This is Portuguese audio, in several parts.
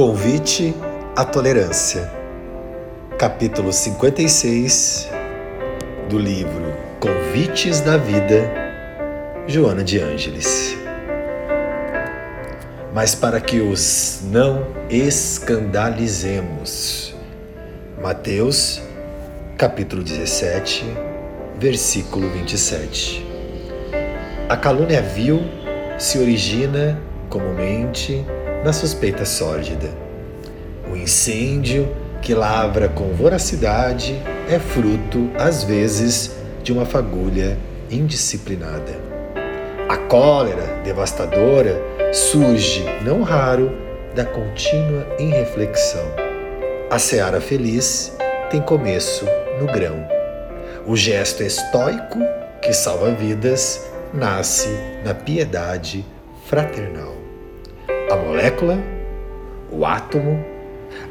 Convite à Tolerância, capítulo 56 do livro Convites da Vida, Joana de Ângeles. Mas para que os não escandalizemos. Mateus, capítulo 17, versículo 27. A calúnia vil se origina comumente na suspeita sórdida. O incêndio que lavra com voracidade é fruto, às vezes, de uma fagulha indisciplinada. A cólera devastadora surge, não raro, da contínua irreflexão. A seara feliz tem começo no grão. O gesto estoico que salva vidas nasce na piedade fraternal. A molécula, o átomo,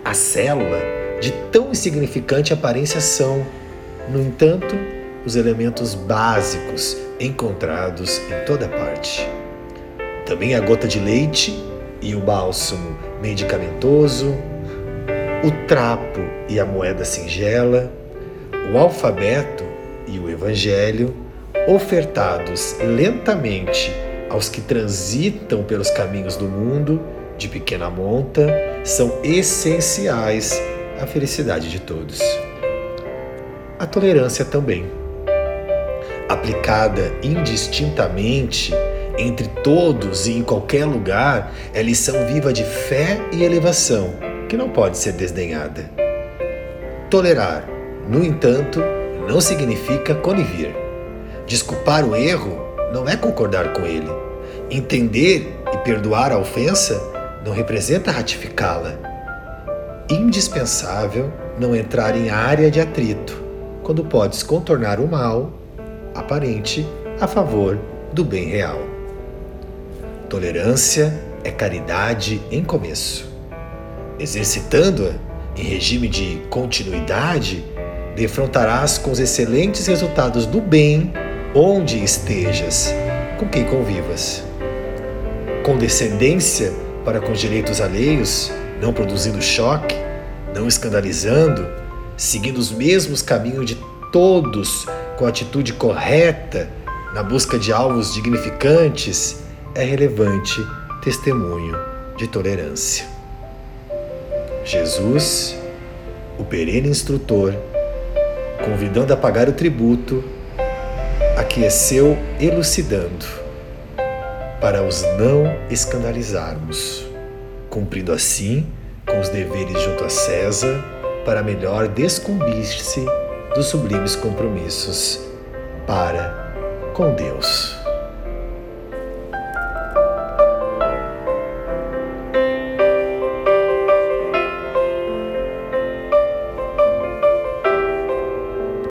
a célula, de tão insignificante aparência são, no entanto, os elementos básicos encontrados em toda parte. Também a gota de leite e o bálsamo medicamentoso, o trapo e a moeda singela, o alfabeto e o evangelho, ofertados lentamente aos que transitam pelos caminhos do mundo de pequena monta são essenciais à felicidade de todos. A tolerância também. Aplicada indistintamente entre todos e em qualquer lugar, é lição viva de fé e elevação que não pode ser desdenhada. Tolerar, no entanto, não significa conivir. Desculpar o erro não é concordar com ele. Entender e perdoar a ofensa não representa ratificá-la. Indispensável não entrar em área de atrito quando podes contornar o mal aparente a favor do bem real. Tolerância é caridade em começo. Exercitando-a em regime de continuidade, defrontarás com os excelentes resultados do bem onde estejas, com quem convivas. Condescendência para com os direitos alheios, não produzindo choque, não escandalizando, seguindo os mesmos caminhos de todos com a atitude correta, na busca de alvos dignificantes, é relevante testemunho de tolerância. Jesus, o perene instrutor, convidando a pagar o tributo, aqueceu elucidando, para os não escandalizarmos, cumprindo assim com os deveres junto a César, para melhor descumbir-se dos sublimes compromissos para com Deus.